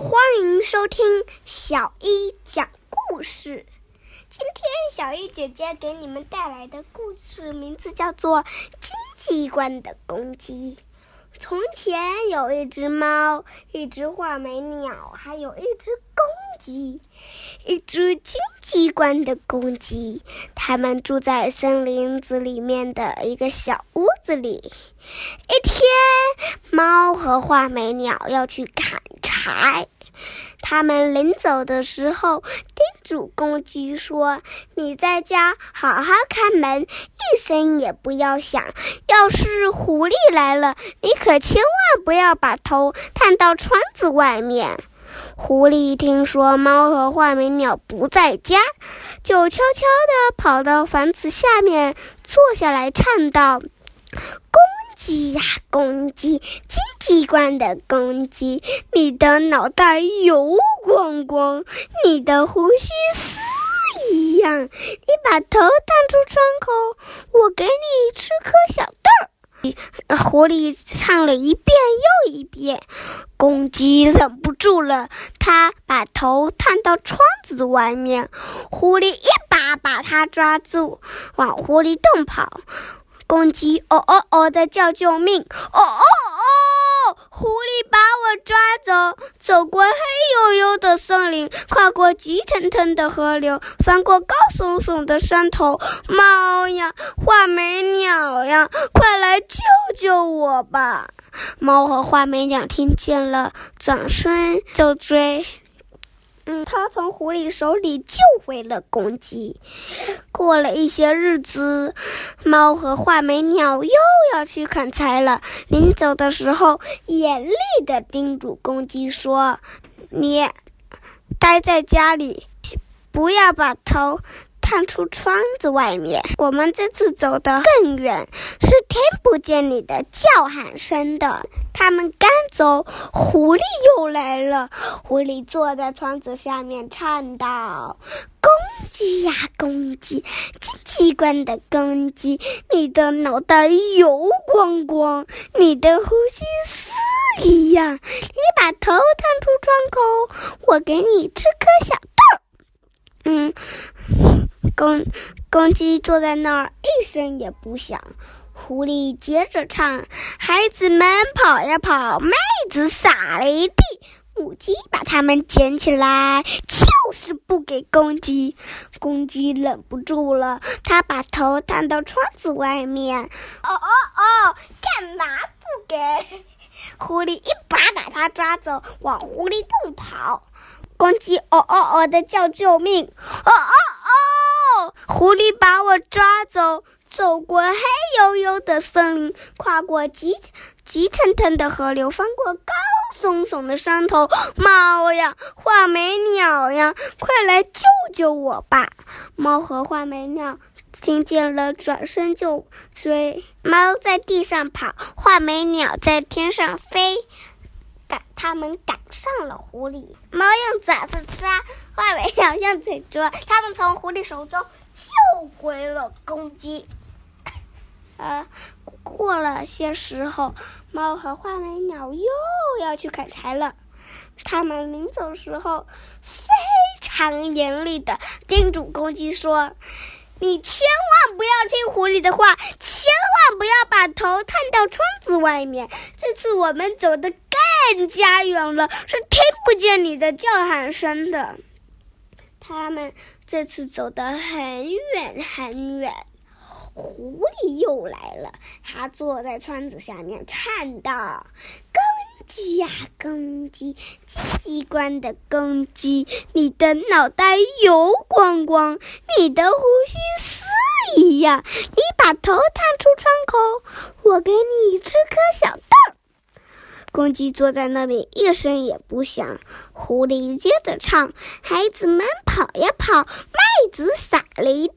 欢迎收听小一讲故事。今天小一姐姐给你们带来的故事名字叫做《金鸡冠的公鸡》。从前有一只猫，一只画眉鸟，还有一只鸡，一只金鸡冠的公鸡。它们住在森林子里面的一个小屋子里。一天，猫和画眉鸟要去砍柴。他们临走的时候，叮嘱公鸡说：“你在家好好看门，一声也不要响。要是狐狸来了，你可千万不要把头探到窗子外面。”狐狸听说猫和画眉鸟不在家，就悄悄地跑到房子下面坐下来，唱道：“公。”鸡呀，公鸡，金鸡冠的公鸡，你的脑袋油光光，你的呼吸丝一样。你把头探出窗口，我给你吃颗小。狐狸唱了一遍又一遍，公鸡忍不住了，它把头探到窗子外面，狐狸一把把它抓住，往狐狸洞跑。公鸡哦哦哦的叫救命！哦哦哦！狐狸把我抓走，走过黑黝黝的森林，跨过急腾腾的河流，翻过高耸耸的山头。猫呀，画眉鸟呀，快来救救我吧！猫和画眉鸟听见了，转身就追。嗯，他从狐狸手里救回了公鸡。过了一些日子，猫和画眉鸟又要去砍柴了。临走的时候，严厉地叮嘱公鸡说：“你待在家里，不要把头。”探出窗子外面，我们这次走得更远，是听不见你的叫喊声的。他们刚走，狐狸又来了。狐狸坐在窗子下面，唱道：“公鸡呀，公鸡，金鸡冠的公鸡，你的脑袋油光光，你的呼吸丝一样。你把头探出窗口，我给你吃颗小。”。公公鸡坐在那儿，一声也不响。狐狸接着唱：“孩子们跑呀跑，麦子撒了一地，母鸡把它们捡起来，就是不给公鸡。”公鸡忍不住了，它把头探到窗子外面。“哦哦哦，干嘛不给？”狐狸一把把它抓走，往狐狸洞跑。公鸡“哦哦哦”的叫救命。“哦哦！”狐狸把我抓走，走过黑黝黝的森林，跨过急急腾腾的河流，翻过高耸耸的山头。猫呀，画眉鸟呀，快来救救我吧！猫和画眉鸟听见了，转身就追。猫在地上跑，画眉鸟在天上飞。赶，他们赶上了狐狸。猫用爪子抓，画眉鸟用嘴捉。他们从狐狸手中救回了公鸡。呃，过了些时候，猫和画眉鸟又要去砍柴了。他们临走时候，非常严厉的叮嘱公鸡说：“你千万不要听狐狸的话，千万不要把头探到窗子外面。这次我们走的。”更加远了，是听不见你的叫喊声的。他们这次走得很远很远，狐狸又来了。他坐在窗子下面，唱道：“公鸡呀，公鸡，金鸡冠的公鸡，你的脑袋油光光，你的胡须丝一样。你把头探出窗口，我给你吃颗小。”公鸡坐在那里，一声也不响。狐狸接着唱：“孩子们跑呀跑，麦子撒了一地，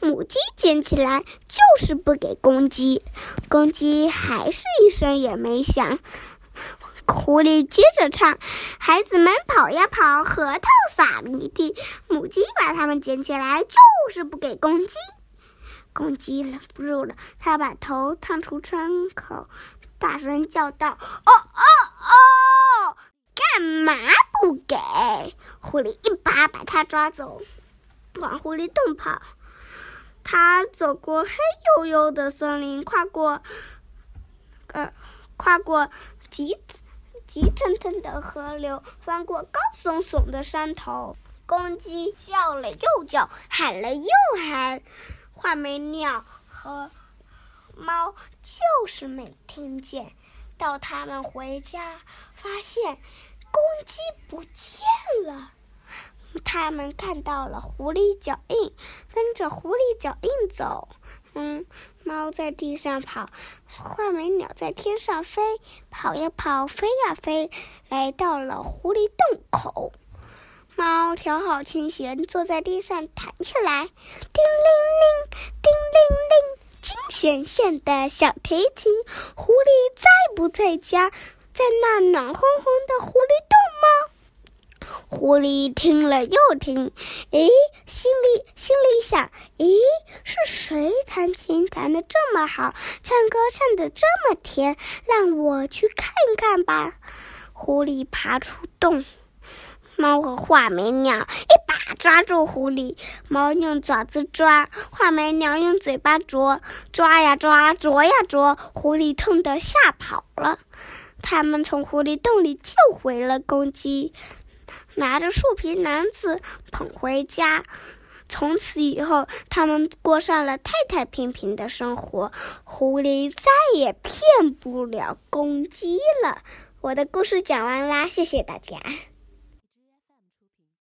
母鸡捡起来，就是不给公鸡。”公鸡还是一声也没响。狐狸接着唱：“孩子们跑呀跑，核桃撒了一地，母鸡把它们捡起来，就是不给公鸡。”公鸡忍不住了，它把头探出窗口。大声叫道：“哦哦哦，干嘛不给！狐狸一把把他抓走，往狐狸洞跑。他走过黑黝黝的森林，跨过，呃，跨过急急腾腾的河流，翻过高耸耸的山头。公鸡叫了又叫，喊了又喊，画眉鸟和猫就是没听见。到他们回家，发现公鸡不见了。他们看到了狐狸脚印，跟着狐狸脚印走。嗯，猫在地上跑，画眉鸟在天上飞，跑呀跑，飞呀飞，来到了狐狸洞口。猫调好琴弦，坐在地上弹起来，叮铃铃，叮铃铃，金线线的小提琴。狐狸在不在家？在那暖烘烘的狐狸洞吗？狐狸听了又听，诶，心里心里想：咦，是谁弹琴弹得这么好，唱歌唱得这么甜？让我去看看吧。狐狸爬出洞。猫和画眉鸟一把抓住狐狸，猫用爪子抓，画眉鸟用嘴巴啄，抓呀抓，啄呀啄，狐狸痛得吓跑了。他们从狐狸洞里救回了公鸡，拿着树皮篮子捧回家。从此以后，他们过上了太太平平的生活，狐狸再也骗不了公鸡了。我的故事讲完啦，谢谢大家。